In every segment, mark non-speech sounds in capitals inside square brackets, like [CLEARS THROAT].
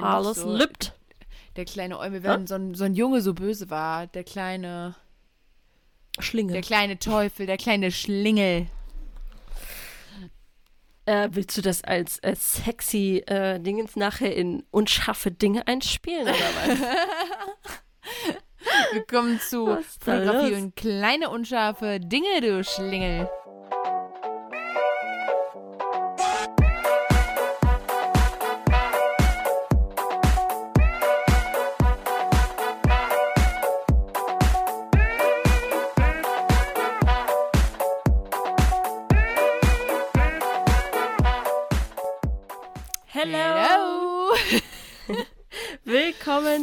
noch Alles so, lübt. Der kleine Eumel, wenn so, ein, so ein Junge so böse war, der kleine, Schlinge. der kleine Teufel, der kleine Schlingel. Äh, willst du das als, als sexy äh, Dingens nachher in unscharfe Dinge einspielen oder was? [LAUGHS] Willkommen zu Fotografie und kleine unscharfe Dinge, du Schlingel.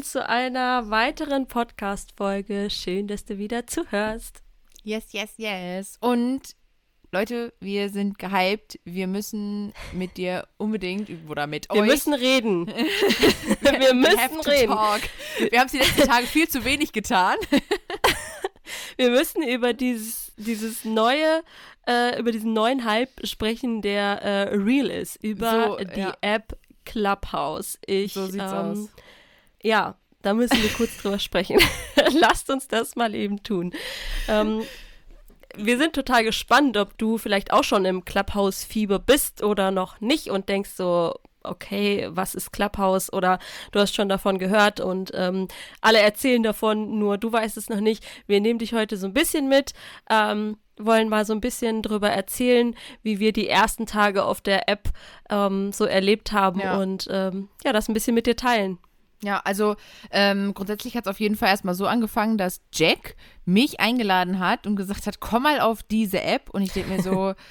Willkommen zu einer weiteren Podcast-Folge. Schön, dass du wieder zuhörst. Yes, yes, yes. Und Leute, wir sind gehypt. Wir müssen mit dir unbedingt oder mit Wir euch. müssen reden. [LAUGHS] Wir müssen reden. Talk. Wir haben es die letzten Tage viel zu wenig getan. [LAUGHS] Wir müssen über dieses, dieses neue, äh, über diesen neuen Hype sprechen, der äh, real ist. Über So, die ja. App Clubhouse. Ich, So sieht's ähm, aus. Ja, da müssen wir kurz drüber sprechen. [LAUGHS] Lasst uns das mal eben tun. Ähm, wir sind total gespannt, ob du vielleicht auch schon im Clubhouse-Fieber bist oder noch nicht und denkst so, okay, was ist Clubhouse? Oder du hast schon davon gehört und ähm, alle erzählen davon, nur du weißt es noch nicht. Wir nehmen dich heute so ein bisschen mit, ähm, wollen mal so ein bisschen drüber erzählen, wie wir die ersten Tage auf der App ähm, so erlebt haben Ja. und ähm, ja, das ein bisschen mit dir teilen. Ja, also ähm, grundsätzlich hat es auf jeden Fall erstmal so angefangen, dass Jack mich eingeladen hat und gesagt hat, komm mal auf diese App. Und ich denke mir so, [LAUGHS]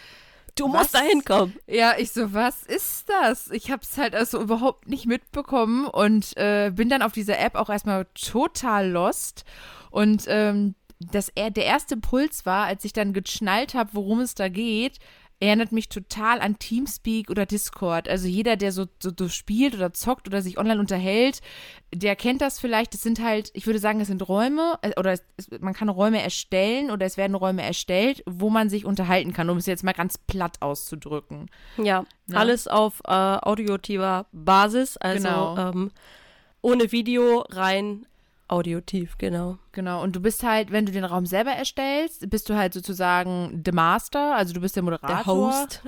Du Was? musst da hinkommen. ja, ich so, was ist das? Ich habe es halt also überhaupt nicht mitbekommen und äh, bin dann auf dieser App auch erstmal total lost. Und ähm, das, er- der erste Impuls war, als ich dann geschnallt habe, worum es da geht, erinnert mich total an Teamspeak oder Discord. Also jeder, der so, so, so spielt oder zockt oder sich online unterhält, der kennt das vielleicht. Das sind halt, ich würde sagen, es sind Räume äh, oder es, es, man kann Räume erstellen oder es werden Räume erstellt, wo man sich unterhalten kann, um es jetzt mal ganz platt auszudrücken. Ja, Ne? alles auf äh, audiotiver Basis, also Genau. ähm, ohne Video, rein audiotiv, genau. Genau, und du bist halt, wenn du den Raum selber erstellst, bist du halt sozusagen the Master, also du bist der Moderator. Der Host.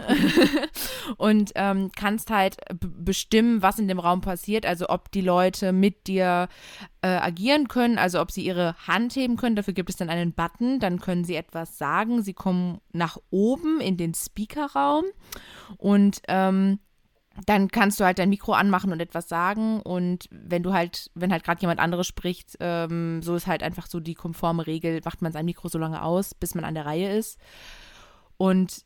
[LAUGHS] und ähm, kannst halt bestimmen, was in dem Raum passiert, also ob die Leute mit dir äh, agieren können, also ob sie ihre Hand heben können. Dafür gibt es dann einen Button, dann können sie etwas sagen. Sie kommen nach oben in den Speakerraum und ähm, dann kannst du halt dein Mikro anmachen und etwas sagen und wenn du halt, wenn halt gerade jemand anderes spricht, ähm, so ist halt einfach so die konforme Regel, macht man sein Mikro so lange aus, bis man an der Reihe ist. Und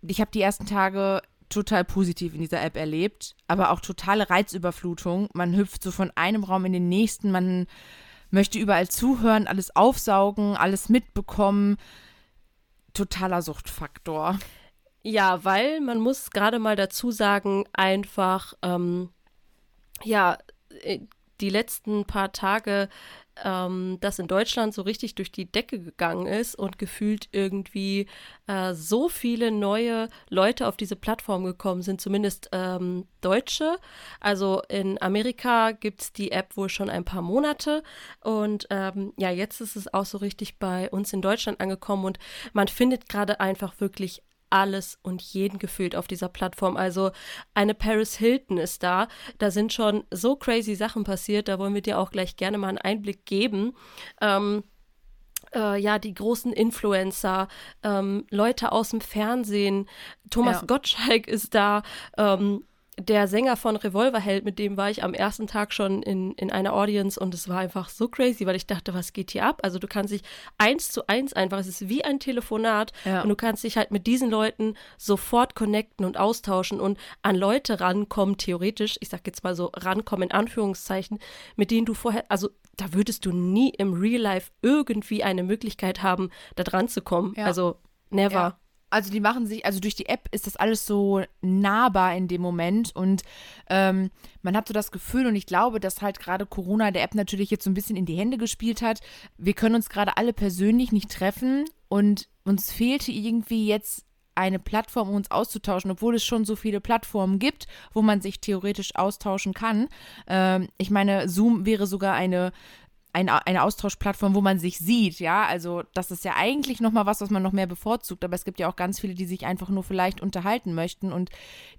ich habe die ersten Tage total positiv in dieser App erlebt, aber auch totale Reizüberflutung. Man hüpft so von einem Raum in den nächsten, man möchte überall zuhören, alles aufsaugen, alles mitbekommen. Totaler Suchtfaktor. Ja, weil man muss gerade mal dazu sagen, einfach, ähm, ja, äh, die letzten paar Tage, ähm, dass in Deutschland so richtig durch die Decke gegangen ist und gefühlt irgendwie äh, so viele neue Leute auf diese Plattform gekommen sind, zumindest ähm, Deutsche. Also in Amerika gibt es die App wohl schon ein paar Monate und ähm, ja, jetzt ist es auch so richtig bei uns in Deutschland angekommen und man findet gerade einfach wirklich alles und jeden gefühlt auf dieser Plattform. Also eine Paris Hilton ist da. Da sind schon so crazy Sachen passiert. Da wollen wir dir auch gleich gerne mal einen Einblick geben. Ähm, äh, ja, die großen Influencer, ähm, Leute aus dem Fernsehen. Thomas Ja. Gottschalk ist da. Ähm, der Sänger von Revolverheld, mit dem war ich am ersten Tag schon in, in einer Audience und es war einfach so crazy, weil ich dachte, was geht hier ab? Also du kannst dich eins zu eins einfach, es ist wie ein Telefonat Ja. und du kannst dich halt mit diesen Leuten sofort connecten und austauschen und an Leute rankommen, theoretisch, ich sag jetzt mal so rankommen in Anführungszeichen, mit denen du vorher, also da würdest du nie im Real Life irgendwie eine Möglichkeit haben, da dran zu kommen. Ja. Also never. Ja. Also die machen sich, also durch die App ist das alles so nahbar in dem Moment und ähm, man hat so das Gefühl und ich glaube, dass halt gerade Corona der App natürlich jetzt so ein bisschen in die Hände gespielt hat. Wir können uns gerade alle persönlich nicht treffen und uns fehlte irgendwie jetzt eine Plattform, um uns auszutauschen, obwohl es schon so viele Plattformen gibt, wo man sich theoretisch austauschen kann. Ähm, ich meine, Zoom wäre sogar eine eine, eine Austauschplattform, wo man sich sieht, ja. Also das ist ja eigentlich nochmal was, was man noch mehr bevorzugt, aber es gibt ja auch ganz viele, die sich einfach nur vielleicht unterhalten möchten. Und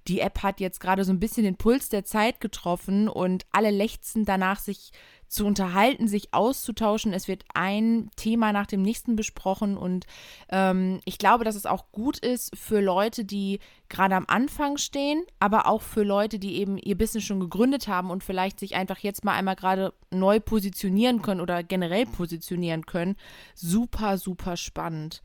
die App hat jetzt gerade so ein bisschen den Puls der Zeit getroffen und alle lechzen danach, sich zu unterhalten, sich auszutauschen. Es wird ein Thema nach dem nächsten besprochen und ähm, ich glaube, dass es auch gut ist für Leute, die gerade am Anfang stehen, aber auch für Leute, die eben ihr Business schon gegründet haben und vielleicht sich einfach jetzt mal einmal gerade neu positionieren können oder generell positionieren können. Super, super spannend.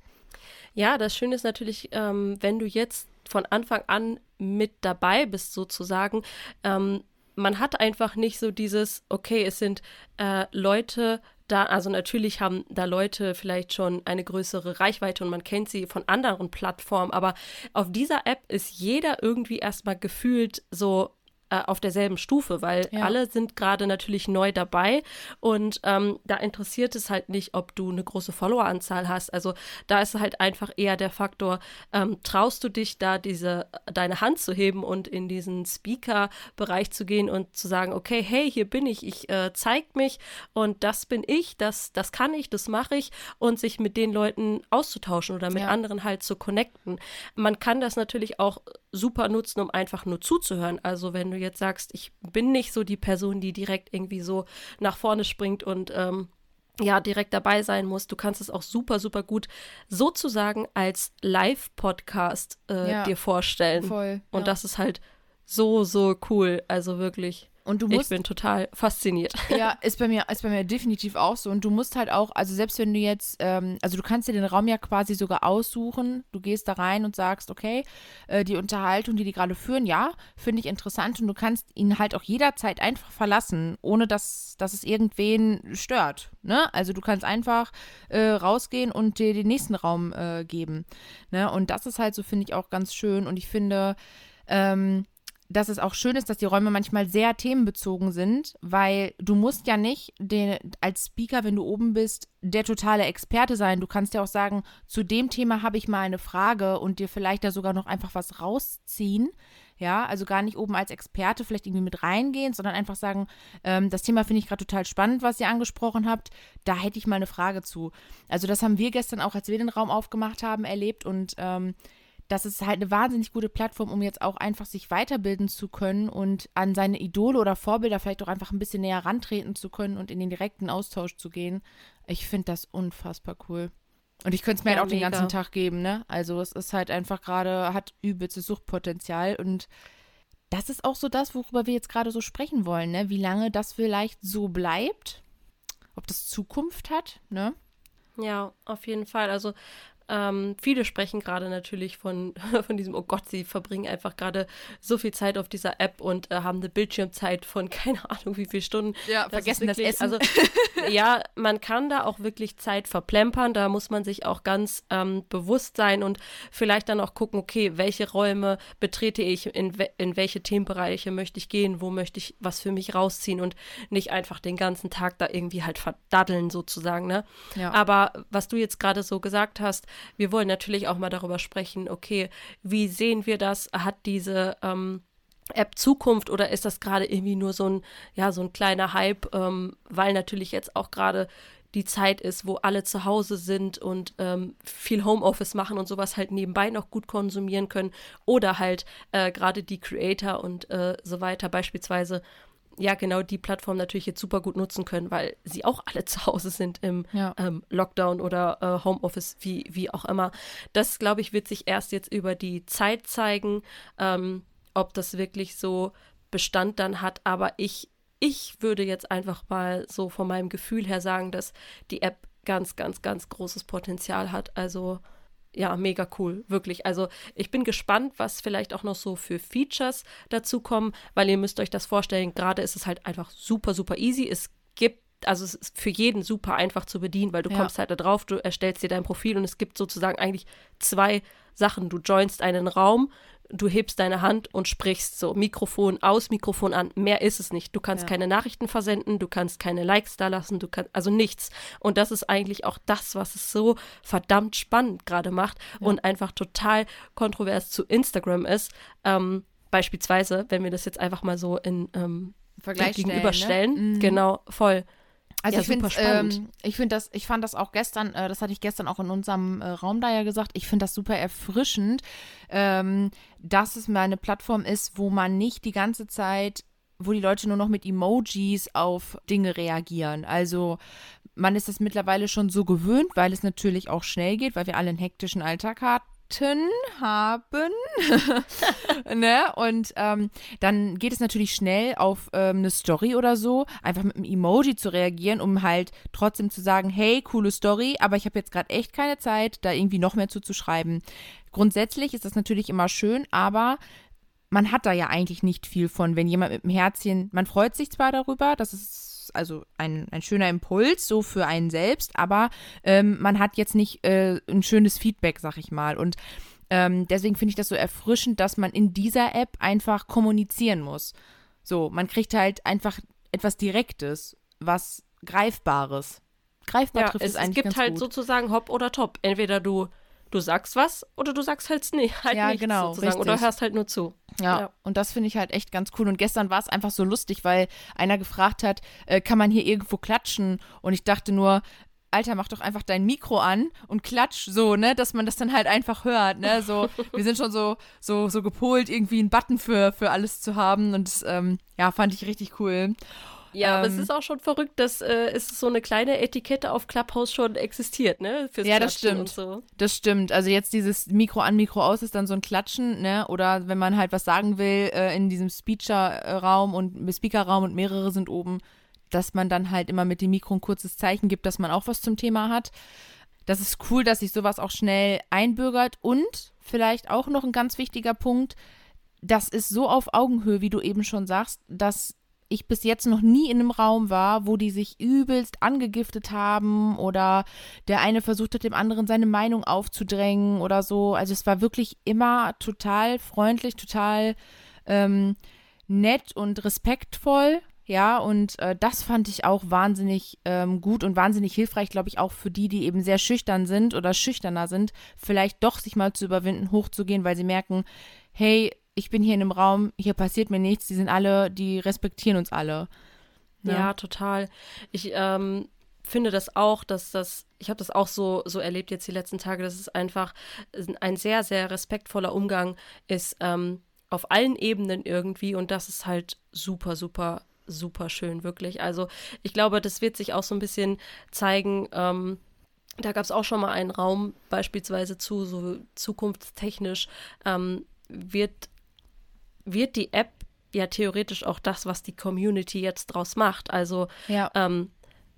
Ja, das Schöne ist natürlich, ähm, wenn du jetzt von Anfang an mit dabei bist, sozusagen, ähm, man hat einfach nicht so dieses, okay, es sind äh, Leute da, also natürlich haben da Leute vielleicht schon eine größere Reichweite und man kennt sie von anderen Plattformen, aber auf dieser App ist jeder irgendwie erstmal gefühlt so äh, auf derselben Stufe, weil ja. alle sind gerade natürlich neu dabei und ähm, da interessiert es halt nicht, ob du eine große Followeranzahl hast. Also da ist halt einfach eher der Faktor, ähm, traust du dich da diese deine Hand zu heben und in diesen Speaker-Bereich zu gehen und zu sagen, okay, hey, hier bin ich, ich äh, zeig mich und das bin ich, das, das kann ich, das mache ich und sich mit den Leuten auszutauschen oder mit ja. anderen halt zu connecten. Man kann das natürlich auch super nutzen, um einfach nur zuzuhören. Also wenn du jetzt sagst, ich bin nicht so die Person, die direkt irgendwie so nach vorne springt und ähm, ja, direkt dabei sein muss. Du kannst es auch super, super gut sozusagen als Live-Podcast äh, ja, dir vorstellen. Voll. Und das ist halt so, so cool. Also wirklich. Und du musst, ich bin total fasziniert. Ja, [LAUGHS] ist bei mir, ist bei mir definitiv auch so. Und du musst halt auch, also selbst wenn du jetzt, ähm, also du kannst dir den Raum ja quasi sogar aussuchen. Du gehst da rein und sagst, okay, äh, die Unterhaltung, die die gerade führen, ja, finde ich interessant. Und du kannst ihn halt auch jederzeit einfach verlassen, ohne dass, dass es irgendwen stört. Ne? Also du kannst einfach äh, rausgehen und dir den nächsten Raum äh, geben. Ne? Und das ist halt so, finde ich, auch ganz schön. Und ich finde, ähm, dass es auch schön ist, dass die Räume manchmal sehr themenbezogen sind, weil du musst ja nicht den, als Speaker, wenn du oben bist, der totale Experte sein. Du kannst ja auch sagen, zu dem Thema habe ich mal eine Frage und dir vielleicht da sogar noch einfach was rausziehen. Ja, also gar nicht oben als Experte vielleicht irgendwie mit reingehen, sondern einfach sagen, ähm, das Thema finde ich gerade total spannend, was ihr angesprochen habt. Da hätte ich mal eine Frage zu. Also das haben wir gestern auch, als wir den Raum aufgemacht haben, erlebt und ähm, das ist halt eine wahnsinnig gute Plattform, um jetzt auch einfach sich weiterbilden zu können und an seine Idole oder Vorbilder vielleicht auch einfach ein bisschen näher rantreten zu können und in den direkten Austausch zu gehen. Ich finde das unfassbar cool. Und ich könnte es mir ja, halt auch mega. den ganzen Tag geben, ne? Also es ist halt einfach gerade, hat übelstes Suchtpotenzial und das ist auch so das, worüber wir jetzt gerade so sprechen wollen, ne? Wie lange das vielleicht so bleibt, ob das Zukunft hat, ne? Ja, auf jeden Fall. Also ähm, viele sprechen gerade natürlich von, [LAUGHS] von diesem, oh Gott, sie verbringen einfach gerade so viel Zeit auf dieser App und äh, haben eine Bildschirmzeit von [LAUGHS] keine Ahnung wie viele Stunden. Ja, das vergessen wirklich, das Essen. Also, [LAUGHS] ja, man kann da auch wirklich Zeit verplempern. Da muss man sich auch ganz ähm, bewusst sein und vielleicht dann auch gucken, okay, welche Räume betrete ich, in, we in welche Themenbereiche möchte ich gehen, wo möchte ich was für mich rausziehen und nicht einfach den ganzen Tag da irgendwie halt verdaddeln sozusagen. Ne? Ja. Aber was du jetzt gerade so gesagt hast, wir wollen natürlich auch mal darüber sprechen, okay, wie sehen wir das? Hat diese ähm, App Zukunft oder ist das gerade irgendwie nur so ein, ja, so ein kleiner Hype, ähm, weil natürlich jetzt auch gerade die Zeit ist, wo alle zu Hause sind und ähm, viel Homeoffice machen und sowas halt nebenbei noch gut konsumieren können oder halt äh, gerade die Creator und äh, so weiter beispielsweise ja genau die Plattform natürlich jetzt super gut nutzen können, weil sie auch alle [LAUGHS] zu Hause sind im ja. ähm, Lockdown oder äh, Homeoffice, wie, wie auch immer. Das, glaube ich, wird sich erst jetzt über die Zeit zeigen, ähm, ob das wirklich so Bestand dann hat. Aber ich, ich würde jetzt einfach mal so von meinem Gefühl her sagen, dass die App ganz, ganz, ganz großes Potenzial hat. Also ja, mega cool, wirklich. Also ich bin gespannt, was vielleicht auch noch so für Features dazu kommen, weil ihr müsst euch das vorstellen, gerade ist es halt einfach super, super easy. Es gibt also es ist für jeden super einfach zu bedienen, weil du ja. kommst halt da drauf, du erstellst dir dein Profil und es gibt sozusagen eigentlich zwei Sachen. Du joinst einen Raum, du hebst deine Hand und sprichst so Mikrofon aus, Mikrofon an. Mehr ist es nicht. Du kannst ja. keine Nachrichten versenden, du kannst keine Likes da lassen, du kannst also nichts. Und das ist eigentlich auch das, was es so verdammt spannend gerade macht ja. und einfach total kontrovers zu Instagram ist. Ähm, beispielsweise, wenn wir das jetzt einfach mal so in ähm, Vergleich gegenüberstellen. Ne? Mhm. Genau, voll. Also ja, ich finde ähm, ich finde das, ich fand das auch gestern, äh, das hatte ich gestern auch in unserem äh, Raum da ja gesagt, ich finde das super erfrischend, ähm, dass es mal eine Plattform ist, wo man nicht die ganze Zeit, wo die Leute nur noch mit Emojis auf Dinge reagieren. Also man ist das mittlerweile schon so gewöhnt, weil es natürlich auch schnell geht, weil wir alle einen hektischen Alltag haben haben. [LAUGHS] ne? Und ähm, dann geht es natürlich schnell auf ähm, eine Story oder so, einfach mit einem Emoji zu reagieren, um halt trotzdem zu sagen, hey, coole Story, aber ich habe jetzt gerade echt keine Zeit, da irgendwie noch mehr zuzuschreiben. Grundsätzlich ist das natürlich immer schön, aber man hat da ja eigentlich nicht viel von, wenn jemand mit dem Herzchen, man freut sich zwar darüber, dass es also ein, ein schöner Impuls so für einen selbst, aber ähm, man hat jetzt nicht äh, ein schönes Feedback, sag ich mal. Und ähm, deswegen finde ich das so erfrischend, dass man in dieser App einfach kommunizieren muss. So, man kriegt halt einfach etwas Direktes, was Greifbares. Greifbar ja, trifft es, es eigentlich. Es gibt halt gut. sozusagen Hop oder Top. Entweder du du sagst was oder du sagst halt, nee, halt ja, nichts genau, sozusagen. Richtig. Oder hörst halt nur zu. Ja, ja. und das finde ich halt echt ganz cool. Und gestern war es einfach so lustig, weil einer gefragt hat, äh, kann man hier irgendwo klatschen? Und ich dachte nur, Alter, mach doch einfach dein Mikro an und klatsch so, ne, dass man das dann halt einfach hört, ne, so, [LAUGHS] wir sind schon so, so, so gepolt, irgendwie einen Button für, für alles zu haben und das, ähm, ja, fand ich richtig cool. Ja, ähm, aber es ähm, ist auch schon verrückt, dass äh, es so eine kleine Etikette auf Clubhouse schon existiert, ne? Fürs ja, das stimmt. So. Das stimmt. Also jetzt dieses Mikro an, Mikro aus ist dann so ein Klatschen, ne? Oder wenn man halt was sagen will äh, in diesem Speaker-Raum und Speaker-Raum und mehrere sind oben, dass man dann halt immer mit dem Mikro ein kurzes Zeichen gibt, dass man auch was zum Thema hat. Das ist cool, dass sich sowas auch schnell einbürgert und vielleicht auch noch ein ganz wichtiger Punkt, das ist so auf Augenhöhe, wie du eben schon sagst, dass ich bis jetzt noch nie in einem Raum war, wo die sich übelst angegiftet haben oder der eine versucht hat, dem anderen seine Meinung aufzudrängen oder so. Also es war wirklich immer total freundlich, total ähm, nett und respektvoll. Ja, und äh, das fand ich auch wahnsinnig ähm, gut und wahnsinnig hilfreich, glaube ich, auch für die, die eben sehr schüchtern sind oder schüchterner sind, vielleicht doch sich mal zu überwinden, hochzugehen, weil sie merken, hey, ich bin hier in einem Raum, hier passiert mir nichts, die sind alle, die respektieren uns alle. Ja, ne? ja total. Ich ähm, finde das auch, dass das, ich habe das auch so, so erlebt jetzt die letzten Tage, dass es einfach ein sehr, sehr respektvoller Umgang ist ähm, auf allen Ebenen irgendwie und das ist halt super, super, super schön, wirklich. Also ich glaube, das wird sich auch so ein bisschen zeigen, ähm, da gab es auch schon mal einen Raum beispielsweise zu, so zukunftstechnisch ähm, wird wird die App ja theoretisch auch das, was die Community jetzt draus macht. Also ja. ähm,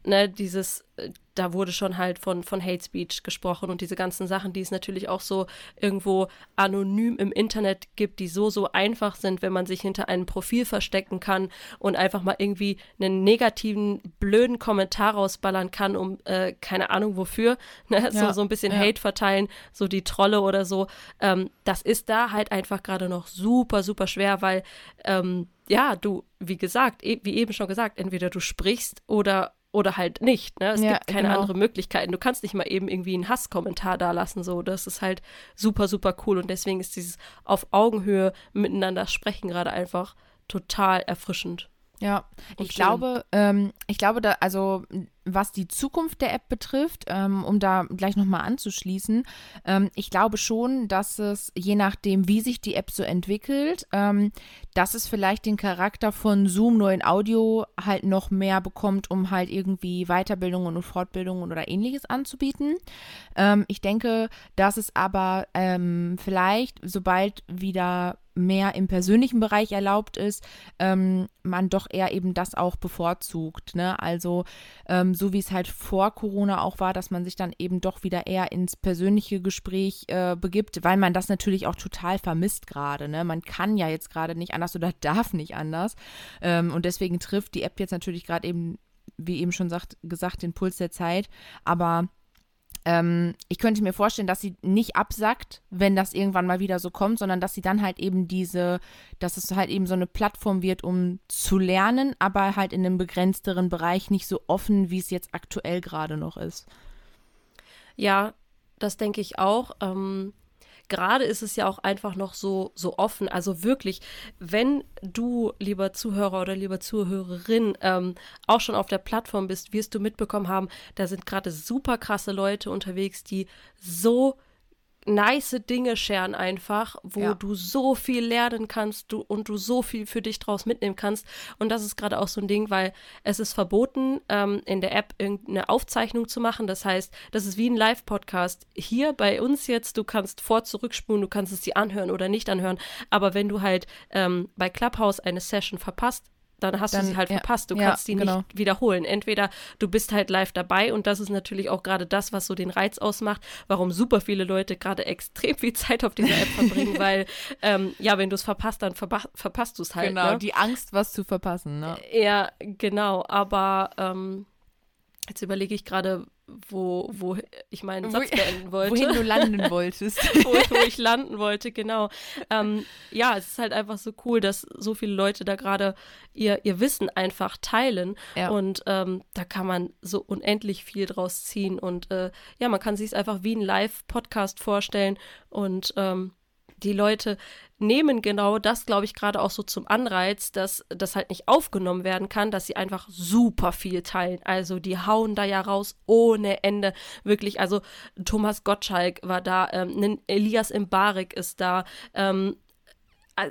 ne, dieses, äh, da wurde schon halt von, von Hate Speech gesprochen und diese ganzen Sachen, die es natürlich auch so irgendwo anonym im Internet gibt, die so, so einfach sind, wenn man sich hinter einem Profil verstecken kann und einfach mal irgendwie einen negativen, blöden Kommentar rausballern kann, um äh, keine Ahnung wofür, [LAUGHS] ne? ja, so, so ein bisschen ja. Hate verteilen, so die Trolle oder so. Ähm, das ist da halt einfach gerade noch super, super schwer, weil ähm, ja, du, wie gesagt, e wie eben schon gesagt, entweder du sprichst oder oder halt nicht. Ne? Es ja, gibt keine genau. andere Möglichkeiten. Du kannst nicht mal eben irgendwie einen Hasskommentar da lassen. So, das ist halt super, super cool. Und deswegen ist dieses auf Augenhöhe miteinander sprechen gerade einfach total erfrischend. Ja, ich glaube, ähm, ich glaube, da, also was die Zukunft der App betrifft, ähm, um da gleich nochmal anzuschließen, ähm, ich glaube schon, dass es, je nachdem, wie sich die App so entwickelt, ähm, dass es vielleicht den Charakter von Zoom nur in Audio halt noch mehr bekommt, um halt irgendwie Weiterbildungen und Fortbildungen oder ähnliches anzubieten. Ähm, ich denke, dass es aber ähm, vielleicht, sobald wieder mehr im persönlichen Bereich erlaubt ist, ähm, man doch eher eben das auch bevorzugt. Ne? Also ähm, so wie es halt vor Corona auch war, dass man sich dann eben doch wieder eher ins persönliche Gespräch äh, begibt, weil man das natürlich auch total vermisst gerade. Ne? Man kann ja jetzt gerade nicht anders oder [LAUGHS] darf nicht anders. Ähm, und deswegen trifft die App jetzt natürlich gerade eben wie eben schon sagt, gesagt, den Puls der Zeit. Aber ähm, ich könnte mir vorstellen, dass sie nicht absackt, wenn das irgendwann mal wieder so kommt, sondern dass sie dann halt eben diese, dass es halt eben so eine Plattform wird, um zu lernen, aber halt in einem begrenzteren Bereich nicht so offen, wie es jetzt aktuell gerade noch ist. Ja, das denke ich auch. Ähm, gerade ist es ja auch einfach noch so, so offen. Also wirklich, wenn du, lieber Zuhörer oder lieber Zuhörerin, ähm, auch schon auf der Plattform bist, wirst du mitbekommen haben, da sind gerade super krasse Leute unterwegs, die so nice Dinge scheren einfach, wo ja. du so viel lernen kannst du, und du so viel für dich draus mitnehmen kannst. Und das ist gerade auch so ein Ding, weil es ist verboten, ähm, in der App irgendeine Aufzeichnung zu machen. Das heißt, das ist wie ein Live-Podcast. Hier bei uns jetzt, du kannst vor, zurückspulen, du kannst es dir anhören oder nicht anhören. Aber wenn du halt ähm, bei Clubhouse eine Session verpasst, dann hast dann, du sie halt verpasst. Du ja, kannst sie genau. nicht wiederholen. Entweder du bist halt live dabei und das ist natürlich auch gerade das, was so den Reiz ausmacht, warum super viele Leute gerade extrem viel Zeit auf dieser App verbringen, [LAUGHS] weil ähm, ja, wenn du es verpasst, dann verpa verpasst du es halt. Genau, ne? die Angst, was zu verpassen. Ne? Ja, genau. Aber ähm, jetzt überlege ich gerade, wo, wo ich meinen Satz beenden [LAUGHS] wollte. Wohin du landen [LAUGHS] wolltest. wo, wo, ich landen wollte, genau. Ähm, ja, es ist halt einfach so cool, dass so viele Leute da gerade ihr, ihr Wissen einfach teilen. Ja. Und ähm, da kann man so unendlich viel draus ziehen. Und äh, ja, man kann sich es einfach wie ein Live-Podcast vorstellen. Und ähm, die Leute nehmen genau das, glaube ich, gerade auch so zum Anreiz, dass das halt nicht aufgenommen werden kann, dass sie einfach super viel teilen. Also die hauen da ja raus ohne Ende. Wirklich, also Thomas Gottschalk war da, ähm, Elias Mbarek ist da, ähm, äh,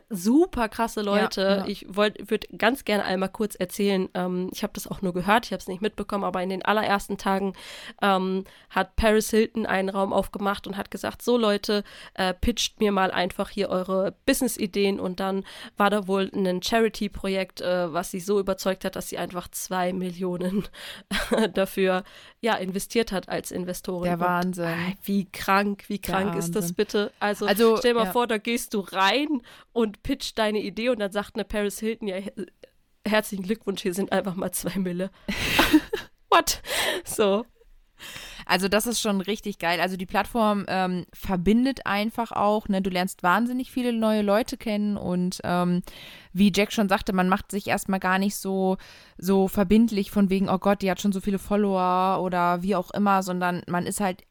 super krasse Leute. Ja, ja. Ich würde ganz gerne einmal kurz erzählen. Ähm, ich habe das auch nur gehört, ich habe es nicht mitbekommen, aber in den allerersten Tagen ähm, hat Paris Hilton einen Raum aufgemacht und hat gesagt: So Leute, äh, pitcht mir mal einfach hier eure Business-Ideen. Und dann war da wohl ein Charity-Projekt, äh, was sie so überzeugt hat, dass sie einfach zwei Millionen [LAUGHS] dafür ja investiert hat als Investorin. Der Wahnsinn. Und, äh, wie krank, wie krank ist das bitte? Also, also stell mal ja. vor, da gehst du rein und pitcht deine Idee und dann sagt eine Paris Hilton, ja, herzlichen Glückwunsch, hier sind einfach mal zwei Mille. [LAUGHS] What? So. Also das ist schon richtig geil. Also die Plattform ähm, verbindet einfach auch. Ne? Du lernst wahnsinnig viele neue Leute kennen und ähm, wie Jack schon sagte, man macht sich erstmal gar nicht so, so verbindlich von wegen, oh Gott, die hat schon so viele Follower oder wie auch immer, sondern man ist halt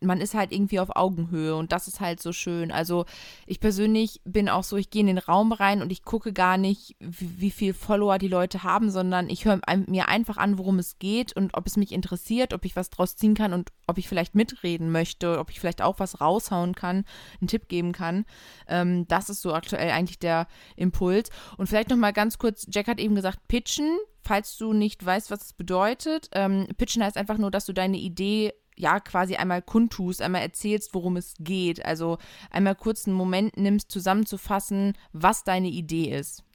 man ist halt irgendwie auf Augenhöhe und das ist halt so schön. Also ich persönlich bin auch so, ich gehe in den Raum rein und ich gucke gar nicht, wie, wie viel Follower die Leute haben, sondern ich höre mir einfach an, worum es geht und ob es mich interessiert, ob ich was draus ziehen kann und ob ich vielleicht mitreden möchte, ob ich vielleicht auch was raushauen kann, einen Tipp geben kann. Ähm, das ist so aktuell eigentlich der Impuls. Und vielleicht noch mal ganz kurz, Jack hat eben gesagt, pitchen, falls du nicht weißt, was es bedeutet. Ähm, pitchen heißt einfach nur, dass du deine Idee ja quasi einmal kundtust, einmal erzählst, worum es geht. Also einmal kurz einen Moment nimmst, zusammenzufassen, was deine Idee ist.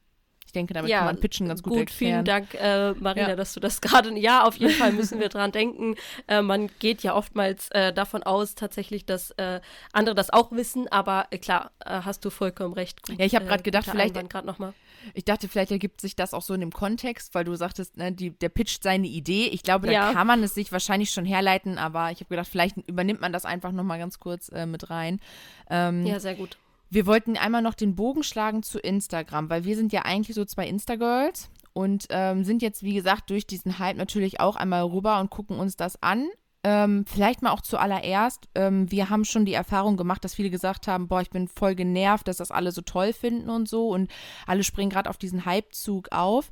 Ich denke, damit ja, kann man Pitchen ganz gut, gut erklären. Vielen Dank, äh, Marina, ja. dass du das [LAUGHS] gerade. Ja, auf jeden Fall müssen wir dran denken. Äh, man geht ja oftmals äh, davon aus, tatsächlich, dass äh, andere das auch wissen, aber äh, klar, äh, hast du vollkommen recht. Gut, ja, ich habe gerade gedacht, vielleicht. gerade noch mal. Ich dachte, vielleicht ergibt sich das auch so in dem Kontext, weil du sagtest, ne, die, der pitcht seine Idee. Ich glaube, da ja. kann man es sich wahrscheinlich schon herleiten, aber ich habe gedacht, vielleicht übernimmt man das einfach noch mal ganz kurz mit rein. Ähm, ja, sehr gut. Wir wollten einmal noch den Bogen schlagen zu Instagram, weil wir sind ja eigentlich so zwei Instagirls und ähm, sind jetzt, wie gesagt, durch diesen Hype natürlich auch einmal rüber und gucken uns das an. Ähm, vielleicht mal auch zuallererst, ähm, wir haben schon die Erfahrung gemacht, dass viele gesagt haben, boah, ich bin voll genervt, dass das alle so toll finden und so und alle springen gerade auf diesen Hypezug auf.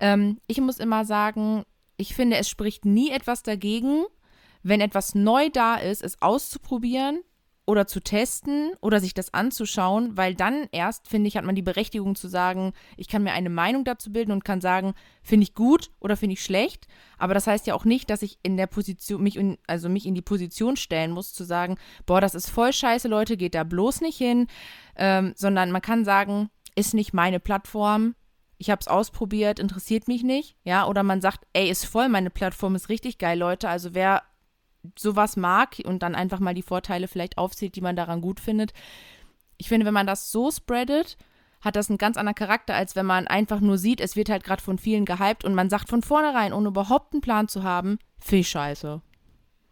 Ähm, ich muss immer sagen, ich finde, es spricht nie etwas dagegen, wenn etwas neu da ist, es auszuprobieren, oder zu testen oder sich das anzuschauen, weil dann erst, finde ich, hat man die Berechtigung zu sagen, ich kann mir eine Meinung dazu bilden und kann sagen, finde ich gut oder finde ich schlecht. Aber das heißt ja auch nicht, dass ich in der Position, mich in, also mich in die Position stellen muss, zu sagen, boah, das ist voll scheiße, Leute, geht da bloß nicht hin. Ähm, sondern man kann sagen, ist nicht meine Plattform, ich habe es ausprobiert, interessiert mich nicht, ja, oder man sagt, ey, ist voll, meine Plattform ist richtig geil, Leute, also wer sowas mag und dann einfach mal die Vorteile vielleicht aufzählt, die man daran gut findet. Ich finde, wenn man das so spreadet, hat das einen ganz anderen Charakter, als wenn man einfach nur sieht, es wird halt gerade von vielen gehypt und man sagt von vornherein, ohne überhaupt einen Plan zu haben, viel scheiße.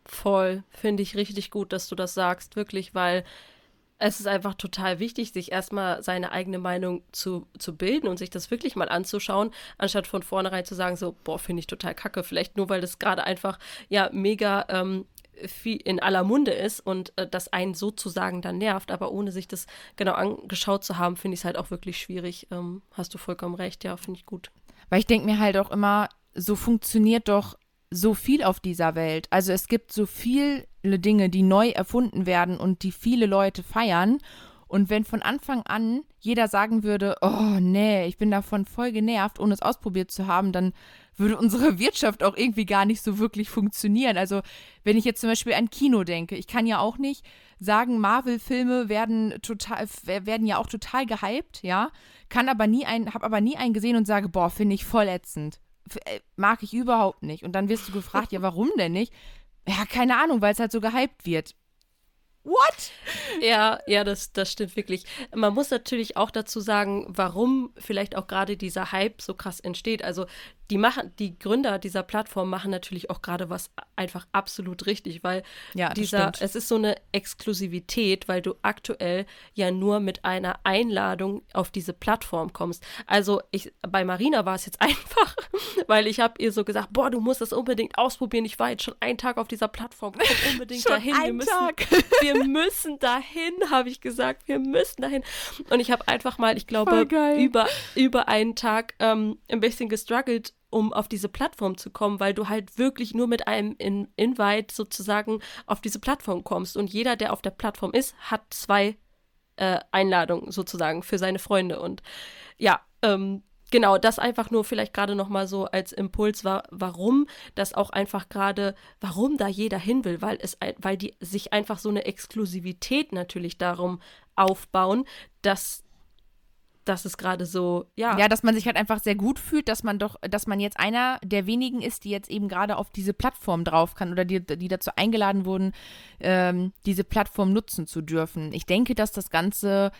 Voll, finde ich richtig gut, dass du das sagst, wirklich, weil es ist einfach total wichtig, sich erstmal seine eigene Meinung zu, zu bilden und sich das wirklich mal anzuschauen, anstatt von vornherein zu sagen, so, boah, finde ich total kacke. Vielleicht nur, weil das gerade einfach ja mega ähm, viel in aller Munde ist und äh, das einen sozusagen dann nervt, aber ohne sich das genau angeschaut zu haben, finde ich es halt auch wirklich schwierig. Ähm, hast du vollkommen recht, ja, finde ich gut. Weil ich denke mir halt auch immer, so funktioniert doch so viel auf dieser Welt. Also es gibt so viele Dinge, die neu erfunden werden und die viele Leute feiern. Und wenn von Anfang an jeder sagen würde, oh nee, ich bin davon voll genervt, ohne es ausprobiert zu haben, dann würde unsere [LAUGHS] Wirtschaft auch irgendwie gar nicht so wirklich funktionieren. Also wenn ich jetzt zum Beispiel an Kino denke, ich kann ja auch nicht sagen, Marvel-Filme werden total, werden ja auch total gehypt, ja, kann aber nie einen, habe aber nie einen gesehen und sage, boah, finde ich voll ätzend. Äh, mag ich überhaupt nicht. Und dann wirst du gefragt, ja, warum denn nicht? Ja, keine Ahnung, weil es halt so gehypt wird. What? Ja, ja, das, das stimmt wirklich. Man muss natürlich auch dazu sagen, warum vielleicht auch gerade dieser Hype so krass entsteht. Also die machen, die Gründer dieser Plattform machen natürlich auch gerade was einfach absolut richtig, weil ja, dieser, stimmt. es ist so eine Exklusivität, weil du aktuell ja nur mit einer Einladung auf diese Plattform kommst. Also ich, bei Marina war es jetzt [LAUGHS] einfach, weil ich habe ihr so gesagt, boah, du musst das unbedingt ausprobieren. Ich war jetzt schon einen Tag auf dieser Plattform, komm [LAUGHS] unbedingt dahin. Wir müssen, Tag. [LAUGHS] wir müssen dahin, habe ich gesagt, wir müssen dahin. Und ich habe einfach mal, ich glaube, über, über einen Tag ähm, ein bisschen gestruggelt um auf diese Plattform zu kommen, weil du halt wirklich nur mit einem In Invite sozusagen auf diese Plattform kommst. Und jeder, der auf der Plattform ist, hat zwei äh, Einladungen sozusagen für seine Freunde. Und ja, ähm, genau, das einfach nur vielleicht gerade nochmal so als Impuls war, warum das auch einfach gerade, warum da jeder hin will, weil es, weil die sich einfach so eine Exklusivität natürlich darum aufbauen, dass das ist gerade so, ja. Ja, dass man sich halt einfach sehr gut fühlt, dass man doch, dass man jetzt einer der wenigen ist, die jetzt eben gerade auf diese Plattform drauf kann oder die, die dazu eingeladen wurden, ähm, diese Plattform nutzen zu dürfen. Ich denke, dass das Ganze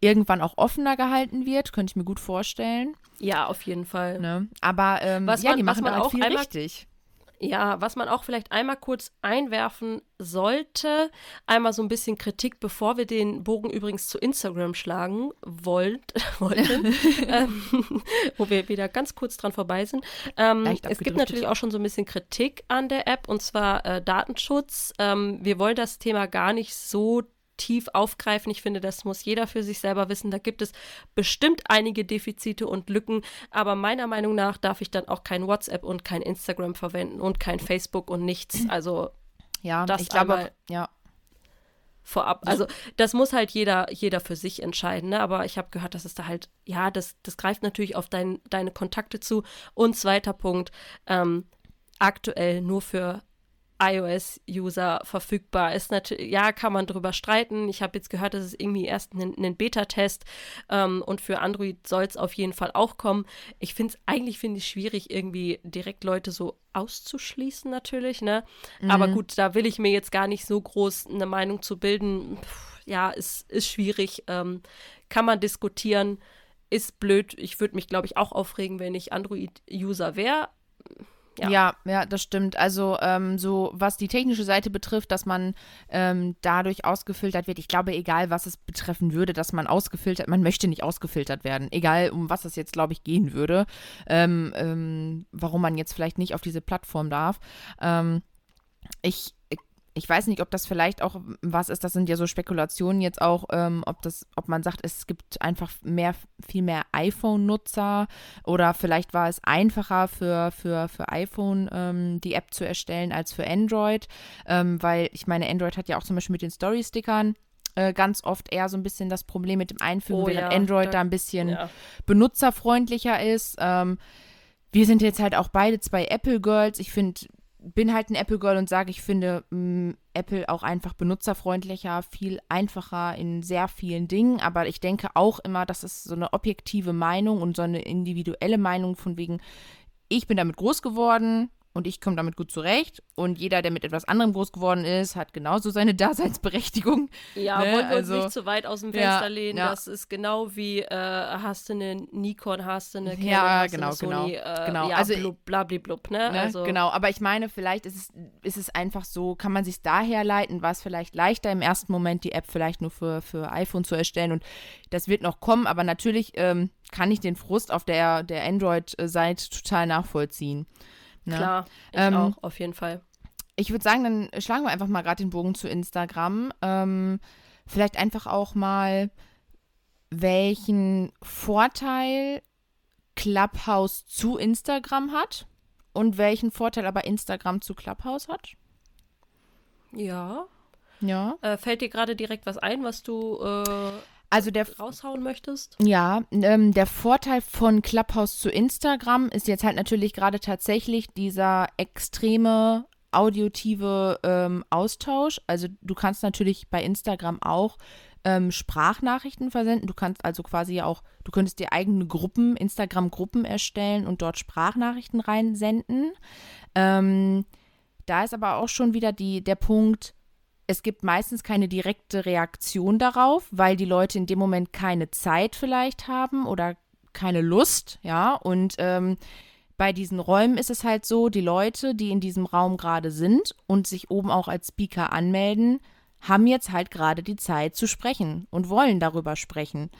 irgendwann auch offener gehalten wird, könnte ich mir gut vorstellen. Ja, auf jeden Fall. Ne? Aber ähm, was ja, man, die machen halt auch viel richtig. Ja, was man auch vielleicht einmal kurz einwerfen sollte, einmal so ein bisschen Kritik, bevor wir den Bogen übrigens zu Instagram schlagen wollt, [LAUGHS] wollten, [LAUGHS] ähm, wo wir wieder ganz kurz dran vorbei sind. Ähm, es gibt natürlich auch schon so ein bisschen Kritik an der App und zwar äh, Datenschutz. Ähm, wir wollen das Thema gar nicht so tief aufgreifen. Ich finde, das muss jeder für sich selber wissen. Da gibt es bestimmt einige Defizite und Lücken, aber meiner Meinung nach darf ich dann auch kein WhatsApp und kein Instagram verwenden und kein Facebook und nichts. [CLEARS THROAT] Also ja, das ich glaube, ja. Vorab. Also das muss halt jeder, jeder für sich entscheiden, ne? Aber ich habe gehört, dass es da halt, ja, das, das greift natürlich auf dein, deine Kontakte zu. Und zweiter Punkt, ähm, aktuell nur für iOS-User verfügbar ist. Natürlich, ja, kann man drüber streiten. Ich habe jetzt gehört, dass es irgendwie erst ein, ein Beta-Test ähm, und für Android soll es auf jeden Fall auch kommen. Ich finde es eigentlich finde ich schwierig, irgendwie direkt Leute so auszuschließen, natürlich, ne? Mhm. Aber gut, da will ich mir jetzt gar nicht so groß eine Meinung zu bilden. Puh, ja, ist, ist schwierig. Ähm, kann man diskutieren. Ist blöd. Ich würde mich, glaube ich, auch aufregen, wenn ich Android-User wäre ja. ja, ja, das stimmt. Also ähm, so was die technische Seite betrifft, dass man ähm, dadurch ausgefiltert wird. Ich glaube, egal was es betreffen würde, dass man ausgefiltert, man möchte nicht ausgefiltert werden. Egal um was es jetzt, glaube ich, gehen würde. Ähm, ähm warum man jetzt vielleicht nicht auf diese Plattform darf. Ähm, ich ich weiß nicht, ob das vielleicht auch was ist, das sind ja so Spekulationen jetzt auch, ähm, ob das, ob man sagt, es gibt einfach mehr, viel mehr iPhone-Nutzer oder vielleicht war es einfacher für, für, für iPhone ähm, die App zu erstellen als für Android, ähm, weil ich meine, Android hat ja auch zum Beispiel mit den Story-Stickern äh, ganz oft eher so ein bisschen das Problem mit dem Einfügen, oh, während ja, Android da, da, ein bisschen ja. benutzerfreundlicher ist. Ähm, wir sind jetzt halt auch beide zwei Apple Girls. Ich finde, bin halt ein Apple Girl und sage, ich finde mh, mm, Apple auch einfach benutzerfreundlicher, viel einfacher in sehr vielen Dingen. Aber ich denke auch immer, das ist so eine objektive Meinung und so eine individuelle Meinung von wegen, ich bin damit groß geworden und ich komme damit gut zurecht. Und jeder, der mit etwas anderem groß geworden ist, hat genauso seine Daseinsberechtigung. Ja, ne? wollen wir also, uns nicht zu weit aus dem Fenster ja, lehnen. Ja. Das ist genau wie, äh, hast du eine Nikon, hast du eine Canon, ja, hast genau, du eine Sony, genau, äh, genau. Ja, also, blub, ne? ne? Also. Genau, aber ich meine, vielleicht ist es, ist es einfach so, kann man sich daher leiten, war es vielleicht leichter im ersten Moment, die App vielleicht nur für, für iPhone zu erstellen. Und das wird noch kommen, aber natürlich ähm, kann ich den Frust auf der, der Android-Seite total nachvollziehen. Ne? Klar, ich ähm, auch, auf jeden Fall. Ich würde sagen, dann schlagen wir einfach mal gerade den Bogen zu Instagram. Ähm, vielleicht einfach auch mal, welchen Vorteil Clubhouse zu Instagram hat und welchen Vorteil aber Instagram zu Clubhouse hat. Ja. Ja. Äh, fällt dir gerade direkt was ein, was du äh, also der raushauen möchtest? Ja, ähm, der Vorteil von Clubhouse zu Instagram ist jetzt halt natürlich gerade tatsächlich dieser extreme audiotive ähm, Austausch. Also du kannst natürlich bei Instagram auch ähm, Sprachnachrichten versenden. Du kannst also quasi auch, du könntest dir eigene Gruppen, Instagram-Gruppen erstellen und dort Sprachnachrichten reinsenden. Ähm, da ist aber auch schon wieder die, der Punkt, es gibt meistens keine direkte Reaktion darauf, weil die Leute in dem Moment keine Zeit vielleicht haben oder keine Lust, ja. Und ähm, bei diesen Räumen ist es halt so, die Leute, die in diesem Raum gerade sind und sich oben auch als Speaker anmelden, haben jetzt halt gerade die Zeit zu sprechen und wollen darüber sprechen.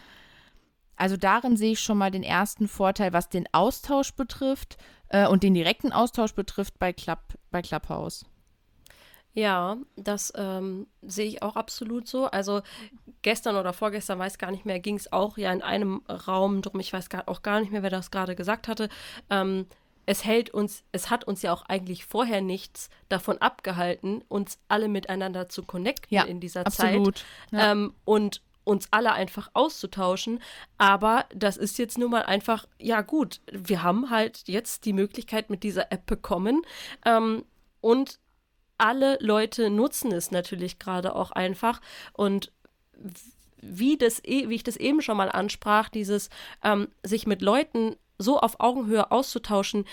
Also darin sehe ich schon mal den ersten Vorteil, was den Austausch betrifft äh, und den direkten Austausch betrifft bei, Club, bei Clubhouse. Ja, das ähm, sehe ich auch absolut so. Also gestern oder vorgestern, weiß gar nicht mehr, ging es auch ja in einem Raum drum. Ich weiß gar, auch gar nicht mehr, wer das gerade gesagt hatte. Ähm, es hält uns, es hat uns ja auch eigentlich vorher nichts davon abgehalten, uns alle miteinander zu connecten ja, in dieser absolut. Zeit. Ja. Ähm, und uns alle einfach auszutauschen. Aber das ist jetzt nun mal einfach, ja gut, wir haben halt jetzt die Möglichkeit mit dieser App bekommen. Ähm, und alle Leute nutzen es natürlich gerade auch einfach. Und wie, das, wie ich das eben schon mal ansprach, dieses ähm, sich mit Leuten so auf Augenhöhe auszutauschen,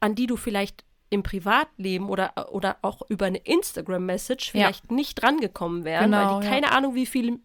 an die du vielleicht im Privatleben oder, oder auch über eine Instagram-Message vielleicht ja. nicht drangekommen wären, genau, weil die keine ja. Ahnung, wie viele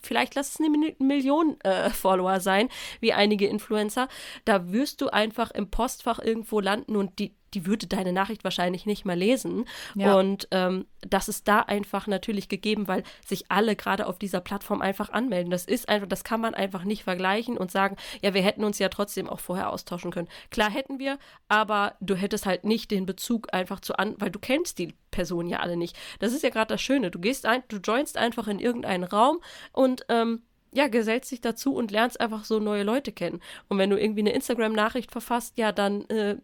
vielleicht lass es eine Million äh, Follower sein, wie einige Influencer, da wirst du einfach im Postfach irgendwo landen und die, die würde deine Nachricht wahrscheinlich nicht mal lesen. Ja. Und ähm, das ist da einfach natürlich gegeben, weil sich alle gerade auf dieser Plattform einfach anmelden. Das ist einfach, das kann man einfach nicht vergleichen und sagen, ja, wir hätten uns ja trotzdem auch vorher austauschen können. Klar hätten wir, aber du hättest halt nicht den Bezug einfach zu an, weil du kennst die Person ja alle nicht. Das ist ja gerade das Schöne. Du gehst ein, du joinst einfach in irgendeinen Raum und ähm, ja, gesellst dich dazu und lernst einfach so neue Leute kennen. Und wenn du irgendwie eine Instagram-Nachricht verfasst, ja, dann äh,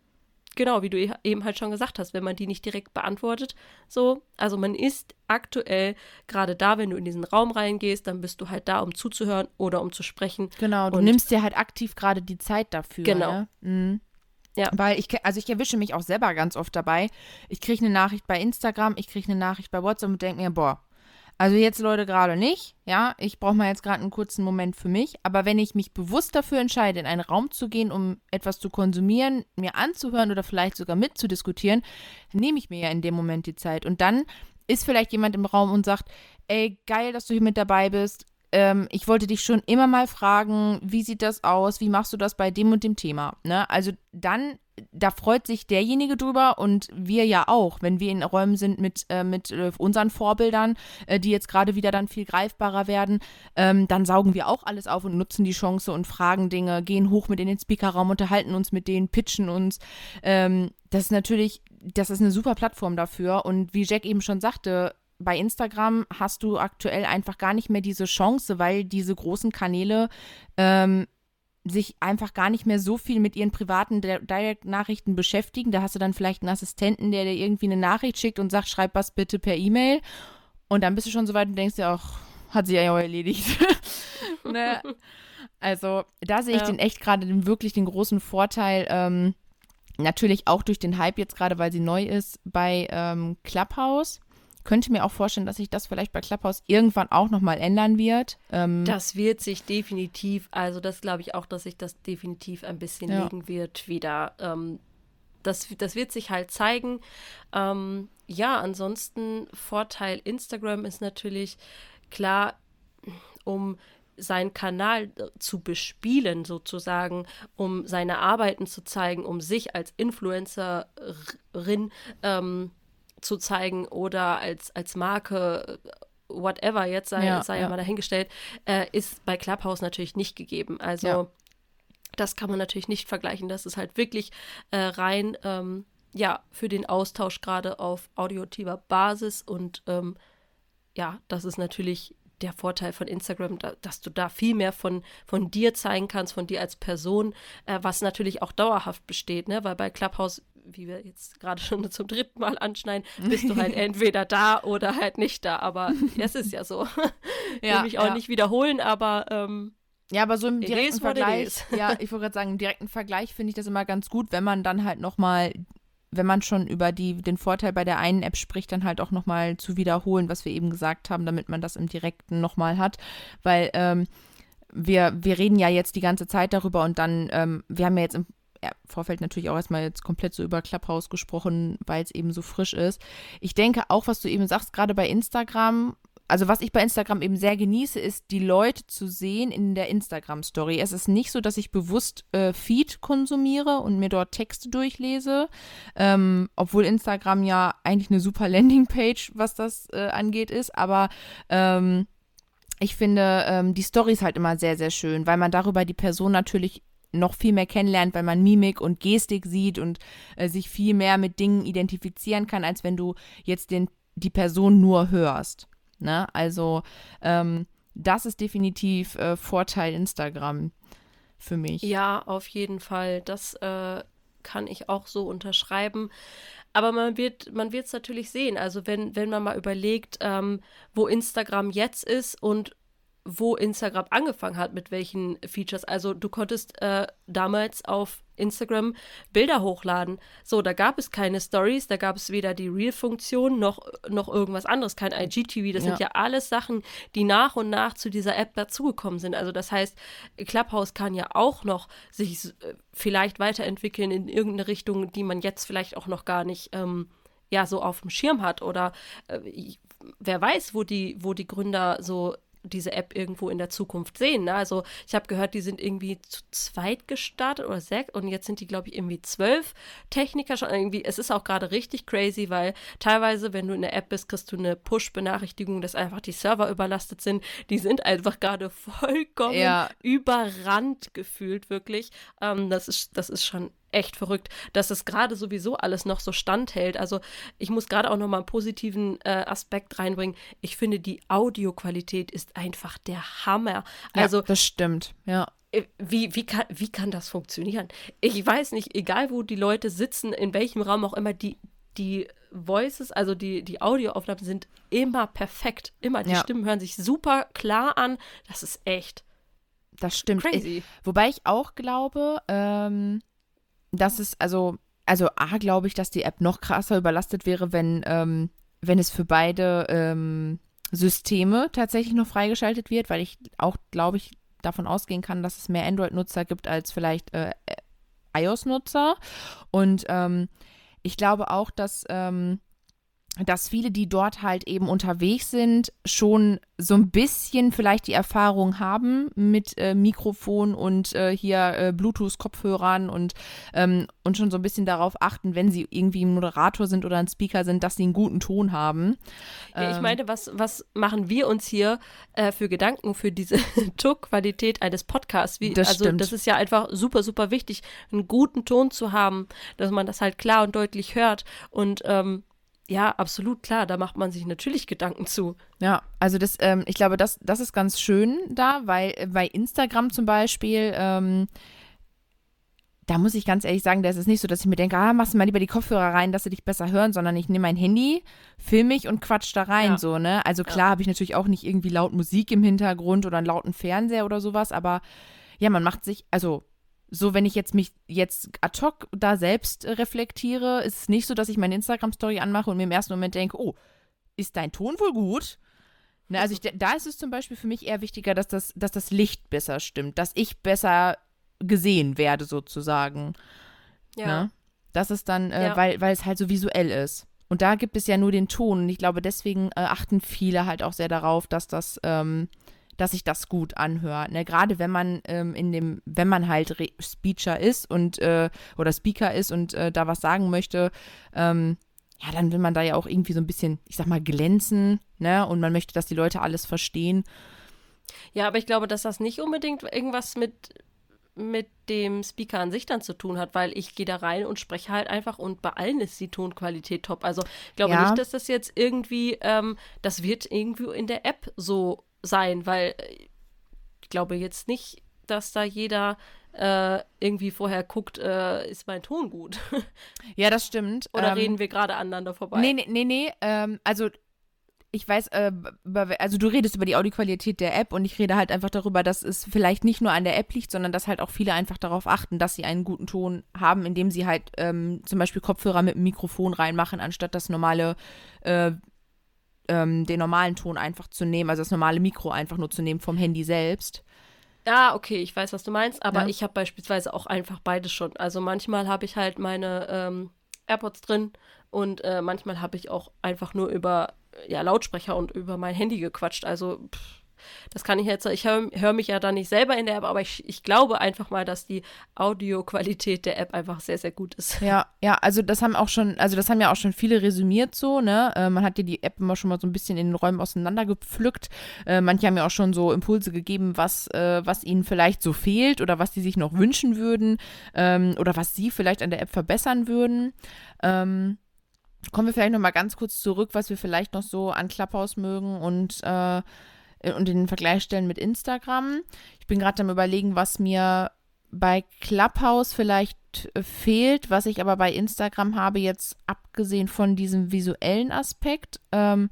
genau, wie du e-, eben halt schon gesagt hast, wenn man die nicht direkt beantwortet, so, also man ist aktuell gerade da, wenn du in diesen Raum reingehst, dann bist du halt da, um zuzuhören oder um zu sprechen. Genau, du Und nimmst dir halt aktiv gerade die Zeit dafür. Genau. Ja? Mhm. Ja. Weil ich, also ich erwische mich auch selber ganz oft dabei. Ich kriege eine Nachricht bei Instagram, ich kriege eine Nachricht bei WhatsApp und denke mir, boah, also jetzt Leute gerade nicht, ja, ich brauche mal jetzt gerade einen kurzen Moment für mich, aber wenn ich mich bewusst dafür entscheide, in einen Raum zu gehen, um etwas zu konsumieren, mir anzuhören oder vielleicht sogar mitzudiskutieren, nehme ich mir ja in dem Moment die Zeit und dann ist vielleicht jemand im Raum und sagt, ey, geil, dass du hier mit dabei bist. Ähm, ich wollte dich schon immer mal fragen, wie sieht das aus? Wie machst du das bei dem und dem Thema? Ne? Also dann da freut sich derjenige drüber und wir ja auch, wenn wir in Räumen sind mit, äh, mit äh, unseren Vorbildern, äh, die jetzt gerade wieder dann viel greifbarer werden, ähm, dann saugen wir auch alles auf und nutzen die Chance und fragen Dinge, gehen hoch mit in den Speakerraum, unterhalten uns mit denen, pitchen uns. Ähm, das ist natürlich, das ist eine super Plattform dafür und wie Jack eben schon sagte, bei Instagram hast du aktuell einfach gar nicht mehr diese Chance, weil diese großen Kanäle ähm, sich einfach gar nicht mehr so viel mit ihren privaten Direct-Nachrichten beschäftigen. Da hast du dann vielleicht einen Assistenten, der dir irgendwie eine Nachricht schickt und sagt, schreib was bitte per E-Mail. Und dann bist du schon so weit und denkst dir auch, hat sie ja auch erledigt. [LAUGHS] ne? Also da sehe ich ja. den echt gerade den wirklich den großen Vorteil. Ähm, natürlich auch durch den Hype jetzt gerade, weil sie neu ist bei ähm, Clubhouse könnte mir auch vorstellen, dass sich das vielleicht bei Clubhouse irgendwann auch nochmal ändern wird. Ähm, das wird sich definitiv, also das glaube ich auch, dass sich das definitiv ein bisschen ja. legen wird wieder. Ähm, das, das wird sich halt zeigen. Ähm, ja, ansonsten Vorteil Instagram ist natürlich klar, um seinen Kanal zu bespielen, sozusagen, um seine Arbeiten zu zeigen, um sich als Influencerin ähm, zu zeigen oder als, als Marke, whatever, jetzt sei ja, sei ja. mal dahingestellt, äh, ist bei Clubhouse natürlich nicht gegeben. Also ja. das kann man natürlich nicht vergleichen. Das ist halt wirklich äh, rein, ähm, ja, für den Austausch gerade auf audiotiver Basis und ähm, ja, das ist natürlich der Vorteil von Instagram, da, dass du da viel mehr von, von dir zeigen kannst, von dir als Person, äh, was natürlich auch dauerhaft besteht, ne? Weil bei Clubhouse, wie wir jetzt gerade schon [LAUGHS] zum dritten Mal anschneiden, [LAUGHS] bist du halt entweder da oder halt nicht da. Aber [LAUGHS] es ist ja so. ja, Will mich auch ja. nicht wiederholen, aber ähm, ja, aber so im direkten Vergleich, ja, ich wollte gerade sagen, im direkten Vergleich finde ich das immer ganz gut, wenn man dann halt nochmal wenn man schon über die, den Vorteil bei der einen App spricht, dann halt auch nochmal zu wiederholen, was wir eben gesagt haben, damit man das im Direkten nochmal hat. Weil ähm, wir, wir reden ja jetzt die ganze Zeit darüber und dann, ähm, wir haben ja jetzt im Vorfeld natürlich auch erstmal jetzt komplett so über Clubhouse gesprochen, weil es eben so frisch ist. Ich denke auch, was du eben sagst, gerade bei Instagram also was ich bei Instagram eben sehr genieße, ist die Leute zu sehen in der Instagram-Story. Es ist nicht so, dass ich bewusst äh, Feed konsumiere und mir dort Texte durchlese, ähm, obwohl Instagram ja eigentlich eine super [LAUGHS] Landingpage, was das äh, angeht, ist. Aber ähm, ich finde ähm, die Stories halt immer sehr, sehr schön, weil man darüber die Person natürlich noch viel mehr kennenlernt, weil man Mimik und Gestik sieht und äh, sich viel mehr mit Dingen identifizieren kann, als wenn du jetzt den, die Person nur hörst. Ne? Also ähm, das ist definitiv äh, Vorteil Instagram für mich. Ja, auf jeden Fall. Das äh, kann ich auch so unterschreiben. Aber man wird man es natürlich sehen. Also wenn, wenn man mal überlegt, ähm, wo Instagram jetzt ist und wo Instagram angefangen hat, mit welchen Features. Also du konntest äh, damals auf Instagram Bilder hochladen. So, da gab es keine Stories, da gab es weder die Reel-Funktion noch, noch irgendwas anderes, kein IGTV. Das ja. sind ja alles Sachen, die nach und nach zu dieser App dazugekommen sind. Also das heißt, Clubhouse kann ja auch noch sich äh, vielleicht weiterentwickeln in irgendeine Richtung, die man jetzt vielleicht auch noch gar nicht ähm, ja so auf dem Schirm hat. Oder äh, wer weiß, wo die, wo die Gründer so diese App irgendwo in der Zukunft sehen. Ne? Also ich habe gehört, die sind irgendwie zu zweit gestartet oder sechs und jetzt sind die, glaube ich, irgendwie zwölf Techniker schon. Irgendwie, es ist auch gerade richtig crazy, weil teilweise, wenn du in der App bist, kriegst du eine Push-Benachrichtigung, dass einfach die Server überlastet sind. Die sind einfach gerade vollkommen ja. überrannt gefühlt, wirklich. Ähm, das, ist, das ist schon echt verrückt, dass es gerade sowieso alles noch so standhält. Also ich muss gerade auch noch mal einen positiven äh, Aspekt reinbringen. Ich finde, die Audioqualität ist einfach der Hammer. Also ja, das stimmt, ja. Äh, wie, wie, kann, wie kann das funktionieren? Ich weiß nicht, egal wo die Leute sitzen, in welchem Raum auch immer, die, die Voices, also die, die Audioaufnahmen sind immer perfekt. Immer. Die ja. Stimmen hören sich super klar an. Das ist echt. Das stimmt. Crazy. Ich, wobei ich auch glaube, ähm, dass es, also, also A, glaube ich, dass die App noch krasser überlastet wäre, wenn, ähm, wenn es für beide ähm, Systeme tatsächlich noch freigeschaltet wird, weil ich auch, glaube ich, davon ausgehen kann, dass es mehr Android-Nutzer gibt als vielleicht äh, iOS-Nutzer. Und ähm, ich glaube auch, dass ähm, dass viele, die dort halt eben unterwegs sind, schon so ein bisschen vielleicht die Erfahrung haben mit äh, Mikrofon und äh, hier äh, Bluetooth-Kopfhörern und, ähm, und schon so ein bisschen darauf achten, wenn sie irgendwie ein Moderator sind oder ein Speaker sind, dass sie einen guten Ton haben. Ja, ich ähm, meine, was, was machen wir uns hier äh, für Gedanken für diese [LAUGHS] Tonqualität eines Podcasts? Wie, das also stimmt. das ist ja einfach super, super wichtig, einen guten Ton zu haben, dass man das halt klar und deutlich hört und ähm, ja, absolut klar, da macht man sich natürlich Gedanken zu. Ja, also das, ähm, ich glaube, das, das ist ganz schön da, weil bei Instagram zum Beispiel, ähm, da muss ich ganz ehrlich sagen, da ist es nicht so, dass ich mir denke, ah, machst du mal lieber die Kopfhörer rein, dass sie dich besser hören, sondern ich nehme mein Handy, film mich und quatsch da rein, ja. so, ne? Also klar ja. habe ich natürlich auch nicht irgendwie laut Musik im Hintergrund oder einen lauten Fernseher oder sowas, aber ja, man macht sich, also so, wenn ich jetzt mich jetzt ad hoc da selbst reflektiere, ist es nicht so, dass ich meine Instagram-Story anmache und mir im ersten Moment denke, oh, ist dein Ton wohl gut? Ne, also ich, da ist es zum Beispiel für mich eher wichtiger, dass das, dass das Licht besser stimmt, dass ich besser gesehen werde sozusagen. Ja. Ne? Das ist dann, äh, ja. weil, weil es halt so visuell ist. Und da gibt es ja nur den Ton. Und ich glaube, deswegen äh, achten viele halt auch sehr darauf, dass das, ähm, dass sich das gut anhört. Ne? Gerade wenn man ähm, in dem, wenn man halt Re Speecher ist und äh, oder Speaker ist und äh, da was sagen möchte, ähm, ja, dann will man da ja auch irgendwie so ein bisschen, ich sag mal, glänzen, ne? Und man möchte, dass die Leute alles verstehen. Ja, aber ich glaube, dass das nicht unbedingt irgendwas mit mit dem Speaker an sich dann zu tun hat, weil ich gehe da rein und spreche halt einfach und bei allen ist die Tonqualität top. Also ich glaube ja. nicht, dass das jetzt irgendwie, ähm, das wird irgendwie in der App so sein, weil äh, ich glaube jetzt nicht, dass da jeder äh, irgendwie vorher guckt, äh, ist mein Ton gut. [LAUGHS] ja, das stimmt. Oder ähm, reden wir gerade aneinander vorbei? Nee, nee, nee, nee. Ähm, also ich weiß, äh, also du redest über die Audioqualität der App und ich rede halt einfach darüber, dass es vielleicht nicht nur an der App liegt, sondern dass halt auch viele einfach darauf achten, dass sie einen guten Ton haben, indem sie halt ähm, zum Beispiel Kopfhörer mit einem Mikrofon reinmachen, anstatt das normale, äh, ähm, den normalen Ton einfach zu nehmen, also das normale Mikro einfach nur zu nehmen vom Handy selbst. Ah, okay, ich weiß, was du meinst, aber ja. ich habe beispielsweise auch einfach beides schon. Also manchmal habe ich halt meine ähm, AirPods drin und äh, manchmal habe ich auch einfach nur über ja, Lautsprecher und über mein Handy gequatscht. Also pff, das kann ich jetzt, ich höre hör mich ja da nicht selber in der App, aber ich, ich glaube einfach mal, dass die Audioqualität der App einfach sehr, sehr gut ist. Ja, ja, also das haben auch schon, also das haben ja auch schon viele resümiert so, ne? Äh, man hat ja die App immer schon mal so ein bisschen in den Räumen auseinandergepflückt. Äh, manche haben ja auch schon so Impulse gegeben, was, äh, was ihnen vielleicht so fehlt oder was sie sich noch wünschen würden ähm, oder was sie vielleicht an der App verbessern würden. Ähm, kommen wir vielleicht noch mal ganz kurz zurück, was wir vielleicht noch so an Clubhouse mögen und äh, und den Vergleich stellen mit Instagram. Ich bin gerade am überlegen, was mir bei Clubhouse vielleicht äh, fehlt, was ich aber bei Instagram habe, jetzt abgesehen von diesem visuellen Aspekt. Ähm,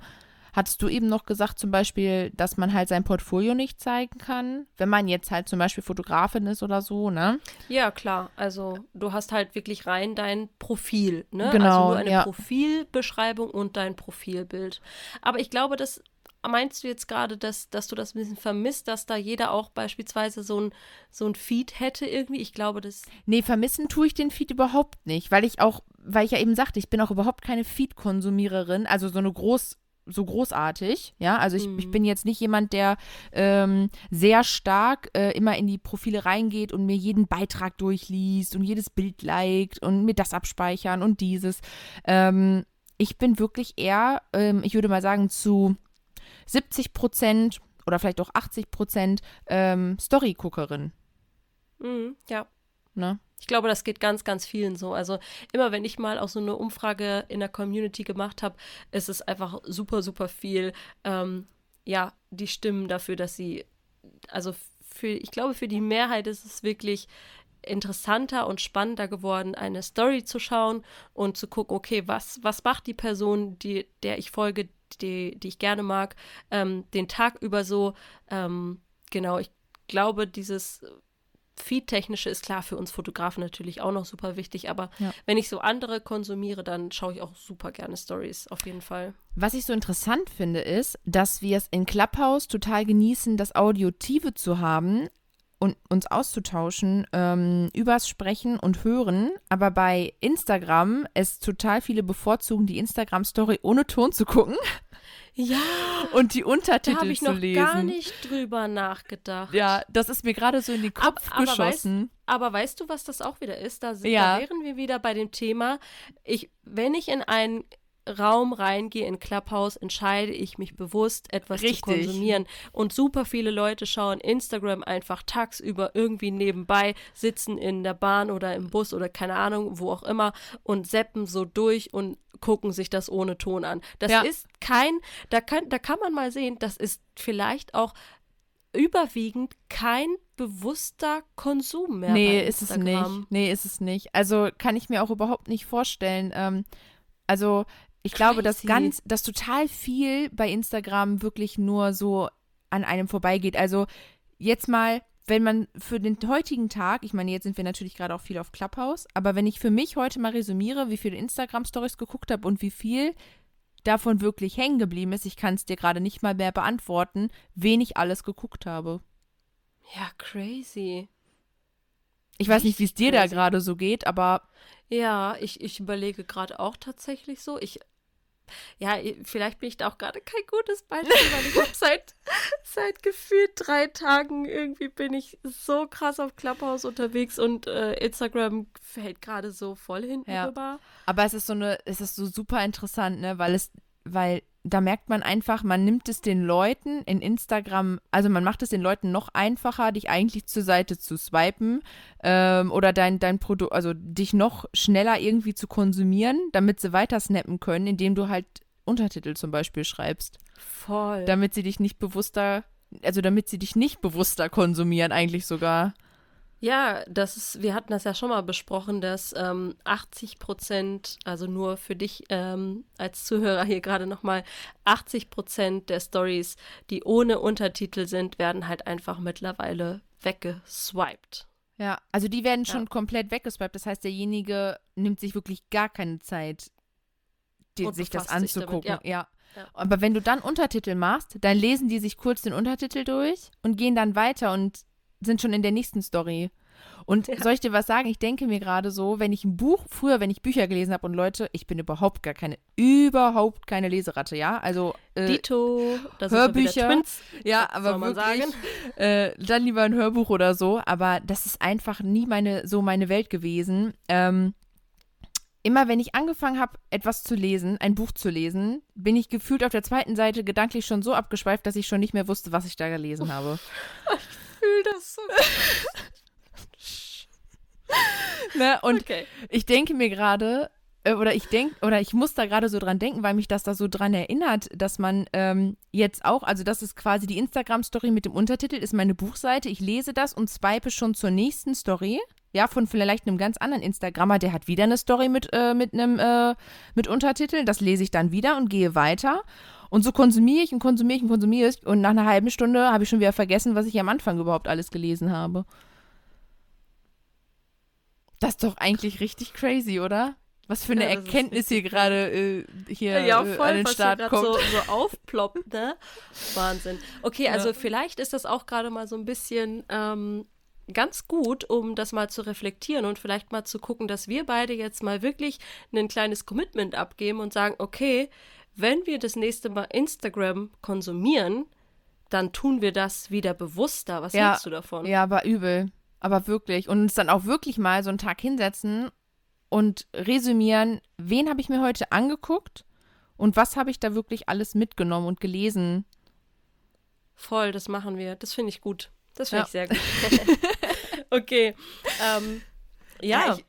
hattest du eben noch gesagt, zum Beispiel, dass man halt sein Portfolio nicht zeigen kann, wenn man jetzt halt zum Beispiel Fotografin ist oder so, ne? Ja, klar. Also du hast halt wirklich rein dein Profil, ne? Genau. Also nur eine ja. Profilbeschreibung und dein Profilbild. Aber ich glaube, das meinst du jetzt gerade, dass, dass du das ein bisschen vermisst, dass da jeder auch beispielsweise so ein, so ein Feed hätte irgendwie? Ich glaube, das. Nee, vermissen tue ich den Feed überhaupt nicht, weil ich auch, weil ich ja eben sagte, ich bin auch überhaupt keine Feed-Konsumiererin, also so eine groß so großartig, ja. Also ich, mhm. ich bin jetzt nicht jemand, der ähm, sehr stark äh, immer in die Profile reingeht und mir jeden Beitrag durchliest und jedes Bild liked und mir das abspeichern und dieses. Ähm, ich bin wirklich eher, ähm, ich würde mal sagen, zu 70 Prozent oder vielleicht auch 80 Prozent ähm, Story-Guckerin. Mhm, ja. Ne? Ich glaube, das geht ganz, ganz vielen so. Also immer, wenn ich mal auch so eine Umfrage in der Community gemacht habe, ist es einfach super, super viel, ähm, ja, die Stimmen dafür, dass sie, also für, ich glaube, für die Mehrheit ist es wirklich interessanter und spannender geworden, eine Story zu schauen und zu gucken, okay, was, was macht die Person, die, der ich folge, die, die ich gerne mag, ähm, den Tag über so. Ähm, genau, ich glaube, dieses Feed-technische ist klar für uns Fotografen natürlich auch noch super wichtig, aber ja. wenn ich so andere konsumiere, dann schaue ich auch super gerne Stories, auf jeden Fall. Was ich so interessant finde, ist, dass wir es in Clubhouse total genießen, das Audiotive zu haben, und uns auszutauschen ähm, übers Sprechen und Hören, aber bei Instagram es total viele bevorzugen, die Instagram-Story ohne Ton zu gucken. Ja. Und die Untertitel da ich zu noch gar nicht drüber nachgedacht. Ja, das ist mir gerade so in den Kopf aber, geschossen. Weißt, aber weißt du, was das auch wieder ist? Da, sind, ja. da wären wir wieder bei dem Thema, ich, wenn ich in einen Raum reingehe in Clubhouse, entscheide ich mich bewusst, etwas Richtig. zu konsumieren. Und super viele Leute schauen Instagram einfach tagsüber irgendwie nebenbei, sitzen in der Bahn oder im Bus oder keine Ahnung, wo auch immer und seppen so durch und gucken sich das ohne Ton an. Das ja. ist kein, da kann, da kann man mal sehen, das ist vielleicht auch überwiegend kein bewusster Konsum mehr. Nee, ist es nicht. Nee, ist es nicht. Also kann ich mir auch überhaupt nicht vorstellen. Ähm, also ich glaube, dass ganz, dass total viel bei Instagram wirklich nur so an einem vorbeigeht. Also jetzt mal, wenn man für den heutigen Tag, ich meine, jetzt sind wir natürlich gerade auch viel auf Clubhouse, aber wenn ich für mich heute mal resümiere, wie viele Instagram-Stories geguckt habe und wie viel davon wirklich hängen geblieben ist, ich kann es dir gerade nicht mal mehr beantworten, wen ich alles geguckt habe. Ja, crazy. Ich weiß nicht, wie es dir da gerade so geht, aber. Ja, ich, ich überlege gerade auch tatsächlich so. Ich ja, vielleicht bin ich da auch gerade kein gutes Beispiel, weil ich habe seit, [LAUGHS] seit gefühlt drei Tagen irgendwie bin ich so krass auf Clubhouse unterwegs und äh, Instagram fällt gerade so voll hinten ja. rüber. Aber es ist so eine, es ist so super interessant, ne, weil es, weil da merkt man einfach, man nimmt es den Leuten in Instagram, also man macht es den Leuten noch einfacher, dich eigentlich zur Seite zu swipen ähm, oder dein, dein Produkt, also dich noch schneller irgendwie zu konsumieren, damit sie weiter snappen können, indem du halt Untertitel zum Beispiel schreibst. Voll. Damit sie dich nicht bewusster, also damit sie dich nicht bewusster konsumieren, eigentlich sogar. Ja, das ist, wir hatten das ja schon mal besprochen, dass ähm, 80 Prozent, also nur für dich ähm, als Zuhörer hier gerade nochmal, 80 Prozent der Stories, die ohne Untertitel sind, werden halt einfach mittlerweile weggeswiped. Ja, also die werden schon ja. komplett weggeswiped. Das heißt, derjenige nimmt sich wirklich gar keine Zeit, die, sich das anzugucken. Sich damit, ja. ja. Ja. Aber wenn du dann Untertitel machst, dann lesen die sich kurz den Untertitel durch und gehen dann weiter und sind schon in der nächsten Story. Und ja. soll ich dir was sagen? Ich denke mir gerade so, wenn ich ein Buch, früher, wenn ich Bücher gelesen habe und Leute, ich bin überhaupt gar keine, überhaupt keine Leseratte, ja? Also äh, Dito, das Hörbücher, Twins, ja, aber wirklich, sagen. Äh, dann lieber ein Hörbuch oder so. Aber das ist einfach nie meine, so meine Welt gewesen. Ähm, immer wenn ich angefangen habe, etwas zu lesen, ein Buch zu lesen, bin ich gefühlt auf der zweiten Seite gedanklich schon so abgeschweift, dass ich schon nicht mehr wusste, was ich da gelesen habe. [LAUGHS] fühle das so. [LAUGHS] ne? Und okay. ich denke mir gerade, äh, oder ich denke, oder ich muss da gerade so dran denken, weil mich das da so dran erinnert, dass man ähm, jetzt auch, also das ist quasi die Instagram-Story mit dem Untertitel, ist meine Buchseite. Ich lese das und swipe schon zur nächsten Story. Ja, von vielleicht einem ganz anderen Instagrammer, der hat wieder eine Story mit, äh, mit einem äh, mit Untertitel. Das lese ich dann wieder und gehe weiter. Und so konsumiere ich und konsumiere ich und konsumiere ich. Und nach einer halben Stunde habe ich schon wieder vergessen, was ich am Anfang überhaupt alles gelesen habe. Das ist doch eigentlich richtig crazy, oder? Was für eine ja, Erkenntnis hier gerade äh, hier ja, voll, äh, an den Start kommt. So, so aufploppt, ne? Wahnsinn. Okay, ja. also vielleicht ist das auch gerade mal so ein bisschen ähm, ganz gut, um das mal zu reflektieren und vielleicht mal zu gucken, dass wir beide jetzt mal wirklich ein kleines Commitment abgeben und sagen, okay, wenn wir das nächste Mal Instagram konsumieren, dann tun wir das wieder bewusster. Was ja, hältst du davon? Ja, aber übel. Aber wirklich. Und uns dann auch wirklich mal so einen Tag hinsetzen und resümieren, wen habe ich mir heute angeguckt und was habe ich da wirklich alles mitgenommen und gelesen. Voll, das machen wir. Das finde ich gut. Das finde ja. ich sehr gut. [LAUGHS] okay. Ähm, ja. ja ich,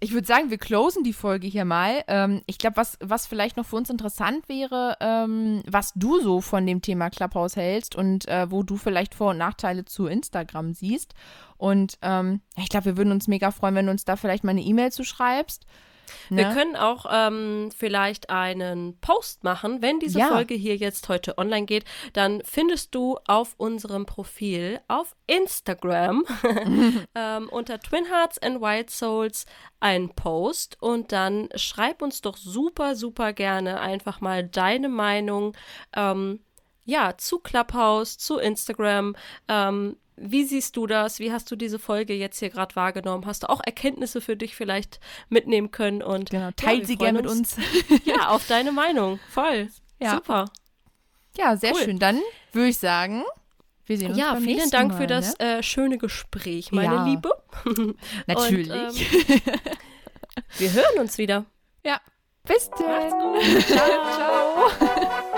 ich würde sagen, wir closen die Folge hier mal. Ähm, ich glaube, was, was vielleicht noch für uns interessant wäre, ähm, was du so von dem Thema Clubhouse hältst und äh, wo du vielleicht Vor- und Nachteile zu Instagram siehst. Und ähm, ich glaube, wir würden uns mega freuen, wenn du uns da vielleicht mal eine E-Mail zu schreibst. Wir ne? können auch ähm, vielleicht einen Post machen. Wenn diese ja. Folge hier jetzt heute online geht, dann findest du auf unserem Profil auf Instagram [LAUGHS] ähm, unter Twin Hearts and White Souls einen Post und dann schreib uns doch super, super gerne einfach mal deine Meinung. Ähm, ja, zu Clubhouse, zu Instagram. Ähm, wie siehst du das? Wie hast du diese Folge jetzt hier gerade wahrgenommen? Hast du auch Erkenntnisse für dich vielleicht mitnehmen können? Und genau, teilt ja, sie gerne mit uns. [LAUGHS] ja, auf deine Meinung. Voll. Ja. Super. Ja, sehr cool. schön. Dann würde ich sagen, wir sehen uns Ja, beim vielen Dank Mal, für das ne? äh, schöne Gespräch, meine ja. Liebe. [LAUGHS] Natürlich. Und, ähm, [LAUGHS] wir hören uns wieder. Ja. Bis dann. Ciao. Ciao.